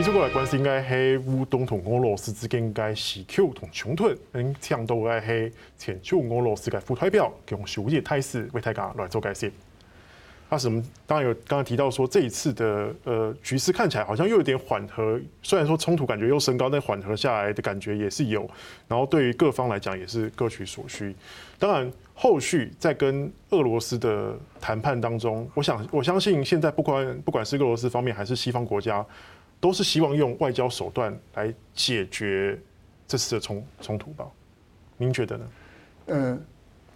提出过来关系应该系乌东同俄罗斯之间嘅时区同冲突，能抢到嘅系前驻俄罗斯嘅副代表用修业态势为大家来做解释。阿什么当然有刚刚提到说这一次的呃局势看起来好像又有点缓和，虽然说冲突感觉又升高，但缓和下来的感觉也是有。然后对于各方来讲也是各取所需。当然后续在跟俄罗斯的谈判当中，我想我相信现在不管不管是俄罗斯方面还是西方国家，都是希望用外交手段来解决这次的冲冲突吧？您觉得呢？呃，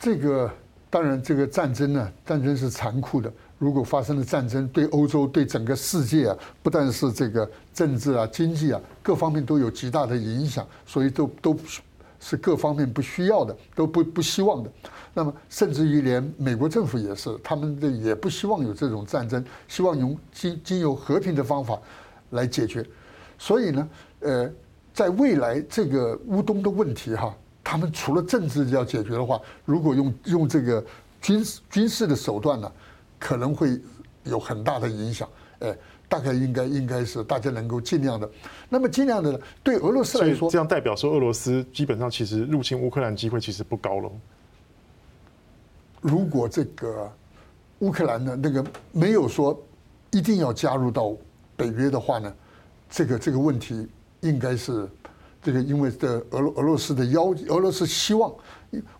这个当然这个战争呢，战争是残酷的。如果发生了战争，对欧洲、对整个世界啊，不但是这个政治啊、经济啊，各方面都有极大的影响，所以都都是各方面不需要的，都不不希望的。那么，甚至于连美国政府也是，他们的也不希望有这种战争，希望用经经由和平的方法来解决。所以呢，呃，在未来这个乌东的问题哈，他们除了政治要解决的话，如果用用这个军事军事的手段呢？可能会有很大的影响，哎，大概应该应该是大家能够尽量的，那么尽量的对俄罗斯来说，这样代表说俄罗斯基本上其实入侵乌克兰机会其实不高了。如果这个乌克兰的那个没有说一定要加入到北约的话呢，这个这个问题应该是这个因为的俄罗俄罗斯的要俄罗斯希望。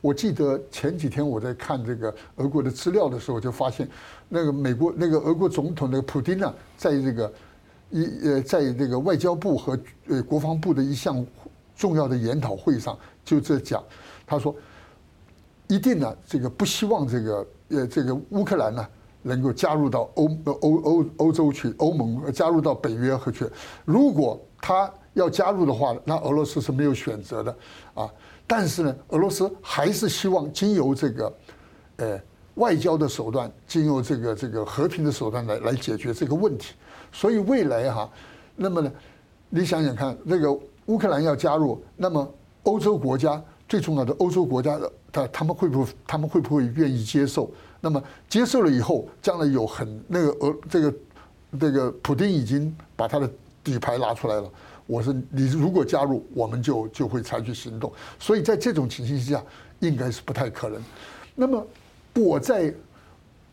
我记得前几天我在看这个俄国的资料的时候，就发现那个美国那个俄国总统那个普丁呢，在这个一呃，在这个外交部和呃国防部的一项重要的研讨会上，就这讲，他说一定呢，这个不希望这个呃这个乌克兰呢能够加入到欧欧欧欧洲去，欧盟加入到北约和去。如果他要加入的话，那俄罗斯是没有选择的啊。但是呢，俄罗斯还是希望经由这个，呃，外交的手段，经由这个这个和平的手段来来解决这个问题。所以未来哈，那么呢，你想想看，那个乌克兰要加入，那么欧洲国家最重要的欧洲国家的，他他们会不会他们会不会愿意接受？那么接受了以后，将来有很那个俄这个这个普丁已经把他的底牌拿出来了。我说你如果加入，我们就就会采取行动。所以在这种情形之下，应该是不太可能。那么我在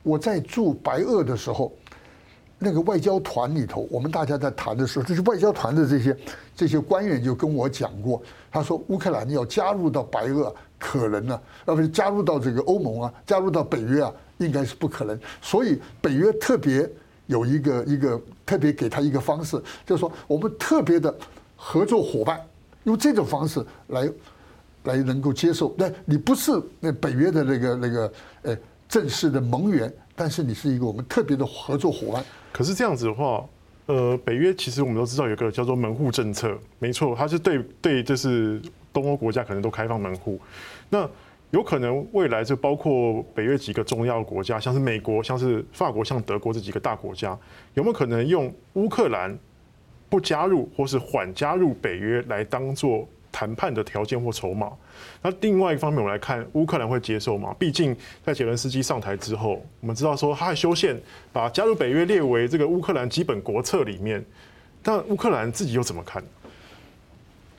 我在驻白俄的时候，那个外交团里头，我们大家在谈的时候，就是外交团的这些这些官员就跟我讲过，他说乌克兰要加入到白俄，可能呢，要不加入到这个欧盟啊，加入到北约啊，应该是不可能。所以北约特别。有一个一个特别给他一个方式，就是说我们特别的合作伙伴，用这种方式来来能够接受。那你不是那北约的那个那个呃正式的盟员，但是你是一个我们特别的合作伙伴。可是这样子的话，呃，北约其实我们都知道有个叫做门户政策，没错，它是对对，就是东欧国家可能都开放门户。那有可能未来就包括北约几个重要国家，像是美国、像是法国、像德国这几个大国家，有没有可能用乌克兰不加入或是缓加入北约来当做谈判的条件或筹码？那另外一方面，我们来看乌克兰会接受吗？毕竟在杰伦斯基上台之后，我们知道说他还修宪，把加入北约列为这个乌克兰基本国策里面，但乌克兰自己又怎么看？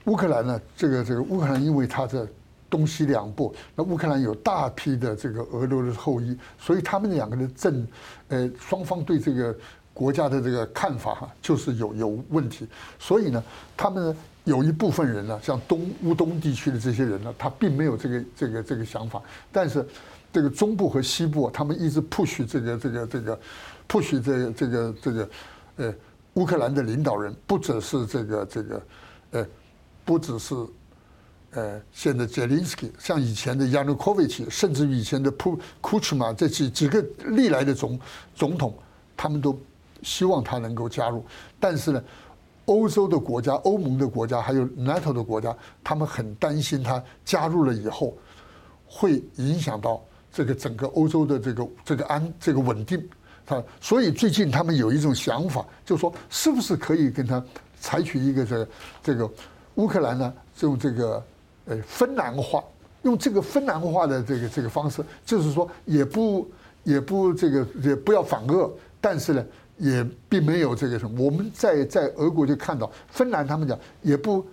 乌克兰呢？这个这个乌克兰因为他的。东西两部，那乌克兰有大批的这个俄罗斯后裔，所以他们两个的政，呃，双方对这个国家的这个看法哈，就是有有问题。所以呢，他们有一部分人呢，像东乌东地区的这些人呢，他并没有这个这个这个想法。但是这个中部和西部，他们一直 push 这个这个这个 push 这个这个这个呃乌克兰的领导人，不只是这个这个呃，不只是。呃，现在泽连斯基像以前的亚努科维奇，甚至于以前的普库兹马这几几个历来的总总统，他们都希望他能够加入。但是呢，欧洲的国家、欧盟的国家还有 NATO 的国家，他们很担心他加入了以后，会影响到这个整个欧洲的这个这个安这个稳定。他所以最近他们有一种想法，就是说是不是可以跟他采取一个这个这个乌克兰呢，用这个。呃，芬兰化，用这个芬兰化的这个这个方式，就是说也不也不这个也不要反俄，但是呢，也并没有这个什么。我们在在俄国就看到，芬兰他们讲也不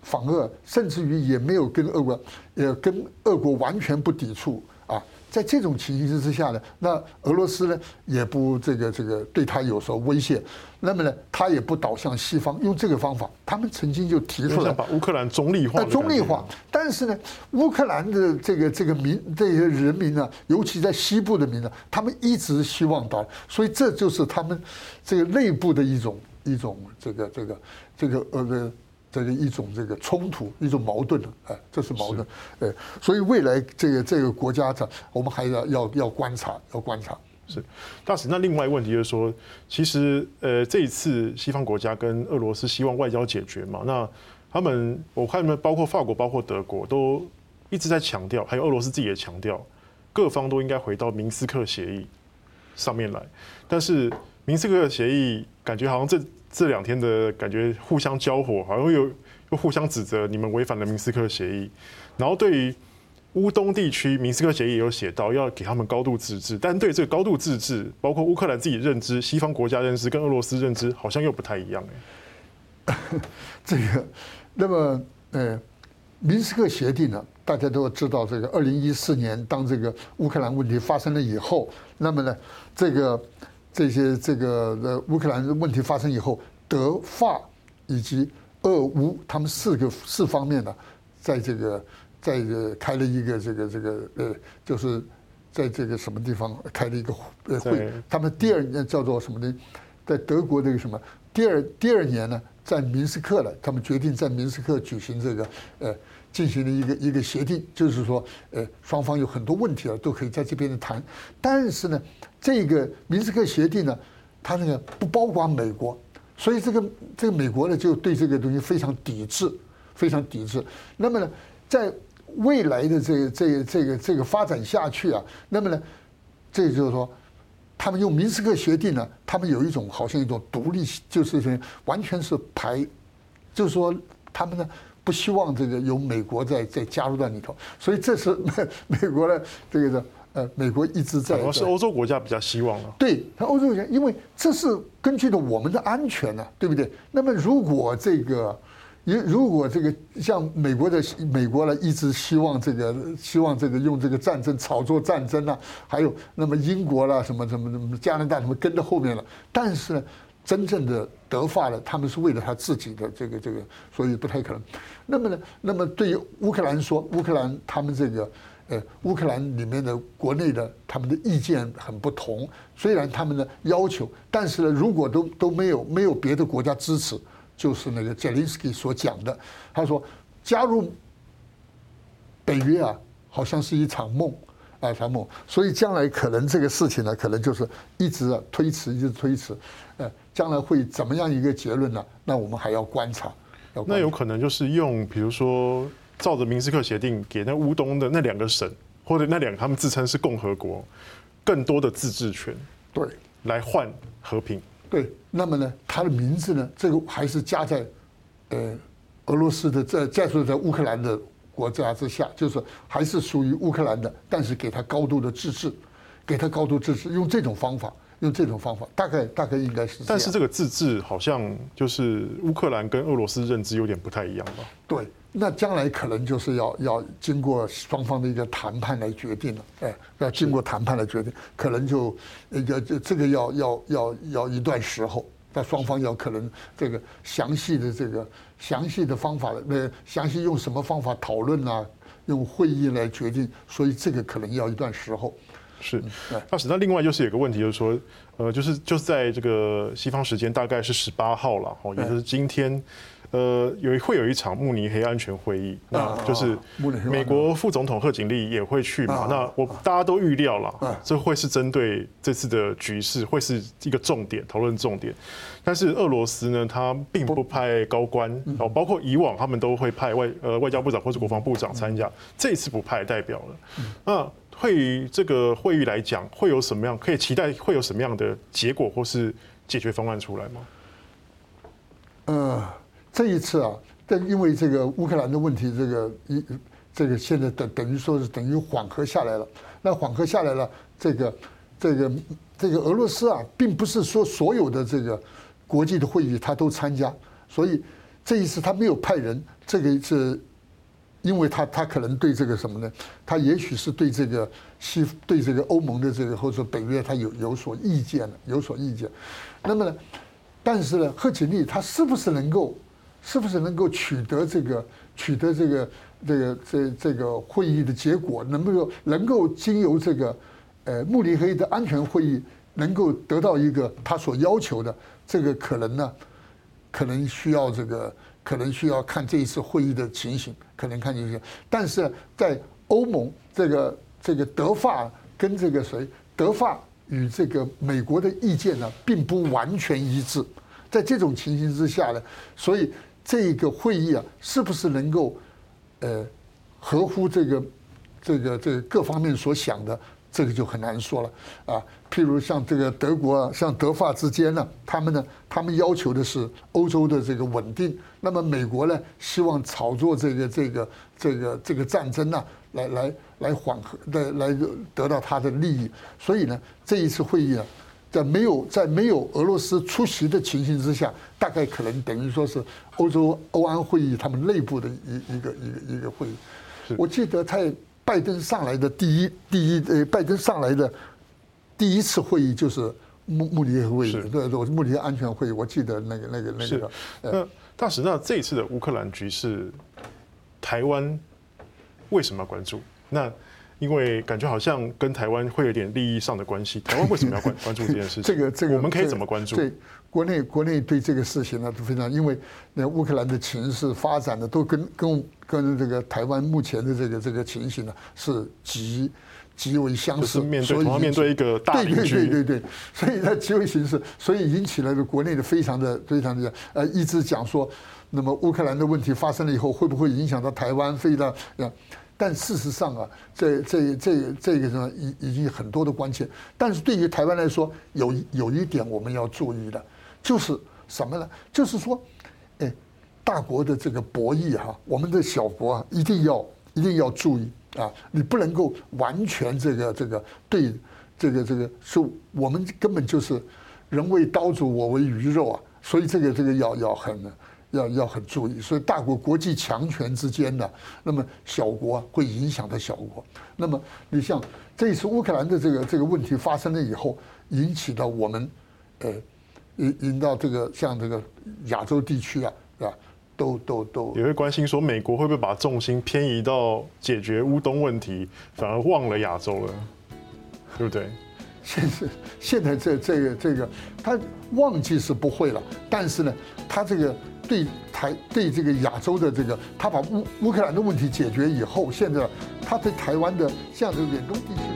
访俄，甚至于也没有跟俄国，也跟俄国完全不抵触啊。在这种情形之下呢，那俄罗斯呢也不这个这个对他有所威胁，那么呢他也不倒向西方，用这个方法，他们曾经就提出来把乌克兰中立化。中立化，但是呢，乌克兰的这个这个民这些人民呢，尤其在西部的民呢，他们一直希望倒，所以这就是他们这个内部的一种一种这个这个这个呃。这是一种这个冲突，一种矛盾哎，这是矛盾，哎，所以未来这个这个国家的，我们还要要要观察，要观察。是大使，那另外一个问题就是说，其实呃，这一次西方国家跟俄罗斯希望外交解决嘛，那他们我看他们包括法国、包括德国都一直在强调，还有俄罗斯自己也强调，各方都应该回到明斯克协议上面来。但是明斯克协议感觉好像这。这两天的感觉互相交火，好像又又互相指责你们违反了明斯克协议。然后对于乌东地区，明斯克协议也有写到要给他们高度自治，但对这个高度自治，包括乌克兰自己认知、西方国家认知跟俄罗斯认知，好像又不太一样哎。这个，那么呃，明斯克协定呢，大家都知道，这个二零一四年当这个乌克兰问题发生了以后，那么呢，这个。这些这个呃乌克兰问题发生以后，德法以及俄乌他们四个四方面呢，在这个在这开了一个这个这个呃，就是在这个什么地方开了一个呃会，他们第二年叫做什么呢？在德国这个什么第二第二年呢，在明斯克了，他们决定在明斯克举行这个呃。进行了一个一个协定，就是说，呃，双方有很多问题啊，都可以在这边谈。但是呢，这个明斯克协定呢，它那个不包括美国，所以这个这个美国呢就对这个东西非常抵制，非常抵制。那么呢，在未来的这个这个这个这个发展下去啊，那么呢，这就是说，他们用明斯克协定呢，他们有一种好像一种独立，就是完全是排，就是说他们呢。不希望这个有美国在在加入到里头，所以这是美 美国的这个的呃，美国一直在。主要是欧洲国家比较希望了。对，他欧洲国家，因为这是根据的我们的安全呢，对不对？那么如果这个，如如果这个像美国的美国呢，一直希望这个希望这个用这个战争炒作战争啊，还有那么英国啦什么什么什么加拿大什么跟到后面了，但是呢。真正的德法呢，他们是为了他自己的这个这个，所以不太可能。那么呢，那么对于乌克兰说，乌克兰他们这个，呃，乌克兰里面的国内的他们的意见很不同。虽然他们的要求，但是呢，如果都都没有没有别的国家支持，就是那个泽连斯基所讲的，他说加入北约啊，好像是一场梦。啊，场梦，所以将来可能这个事情呢，可能就是一直推迟，一直推迟。呃，将来会怎么样一个结论呢？那我们还要观察。观察。那有可能就是用，比如说照着明斯克协定，给那乌东的那两个省，或者那两个他们自称是共和国，更多的自治权，对，来换和平。对，那么呢，他的名字呢，这个还是加在呃俄罗斯的，在加入在乌克兰的。国家之下，就是还是属于乌克兰的，但是给他高度的自治，给他高度自治，用这种方法，用这种方法，大概大概应该是。但是这个自治好像就是乌克兰跟俄罗斯认知有点不太一样吧？对，那将来可能就是要要经过双方的一个谈判来决定了，哎，要经过谈判来决定，可能就一个这这个要要要要一段时候。那双方要可能这个详细的这个详细的方法，那，详细用什么方法讨论啊？用会议来决定，所以这个可能要一段时候。是，那是那另外就是有个问题，就是说，呃，就是就是在这个西方时间大概是十八号了，哦，也就是今天。呃，有会有一场慕尼黑安全会议，那就是美国副总统贺锦丽也会去嘛。那我大家都预料了，这会是针对这次的局势，会是一个重点讨论重点。但是俄罗斯呢，他并不派高官，哦，包括以往他们都会派外呃外交部长或者国防部长参加，这一次不派代表了。那会这个会议来讲，会有什么样可以期待？会有什么样的结果或是解决方案出来吗？嗯。这一次啊，但因为这个乌克兰的问题，这个一这个现在等等于说是等于缓和下来了。那缓和下来了，这个这个这个俄罗斯啊，并不是说所有的这个国际的会议他都参加，所以这一次他没有派人，这个是因为他他可能对这个什么呢？他也许是对这个西对这个欧盟的这个或者北约他有有所意见了有所意见。那么呢，但是呢，贺锦丽他是不是能够，是不是能够取得这个取得这个这个这这个会议的结果，能不能能够经由这个？呃，慕尼黑的安全会议能够得到一个他所要求的，这个可能呢，可能需要这个，可能需要看这一次会议的情形，可能看情形。但是在欧盟这个这个德法跟这个谁，德法与这个美国的意见呢，并不完全一致。在这种情形之下呢，所以这个会议啊，是不是能够呃合乎这个这个这各方面所想的？这个就很难说了啊，譬如像这个德国啊，像德法之间呢，他们呢，他们要求的是欧洲的这个稳定，那么美国呢，希望炒作这个这个这个这个战争呢，来来来缓和，来来得到他的利益。所以呢，这一次会议呢，在没有在没有俄罗斯出席的情形之下，大概可能等于说是欧洲欧安会议他们内部的一一个一个一个会议。我记得在。拜登上来的第一第一呃，拜登上来的第一次会议就是慕慕尼黑会议，对对，慕尼黑安全会议，我记得那个那个那个。是。那大使，那这一次的乌克兰局势，台湾为什么要关注？那因为感觉好像跟台湾会有点利益上的关系。台湾为什么要关 关注这件事情？这个这个我们可以怎么关注？对，国内国内对这个事情呢都非常，因为那乌克兰的情势发展的都跟跟。跟这个台湾目前的这个这个情形呢，是极极为相似，面对同样面对一个大对，对对对对，所以呢极为形势，所以引起了国内的非常的非常的呃，一直讲说，那么乌克兰的问题发生了以后，会不会影响到台湾？非常，但事实上啊，这这这这个呢，已已经很多的关切。但是对于台湾来说，有有一点我们要注意的，就是什么呢？就是说，哎。大国的这个博弈哈，我们的小国啊，一定要一定要注意啊！你不能够完全这个这个对这个这个是我们根本就是人为刀俎我为鱼肉啊！所以这个这个要要很要要很注意。所以大国国际强权之间的，那么小国会影响到小国。那么你像这一次乌克兰的这个这个问题发生了以后，引起到我们呃引引到这个像这个亚洲地区啊，是吧？都都都也会关心说，美国会不会把重心偏移到解决乌东问题，反而忘了亚洲了，对不对？现在现在这这个这个，他忘记是不会了，但是呢，他这个对台对这个亚洲的这个，他把乌乌克兰的问题解决以后，现在他对台湾的像这个远东地区。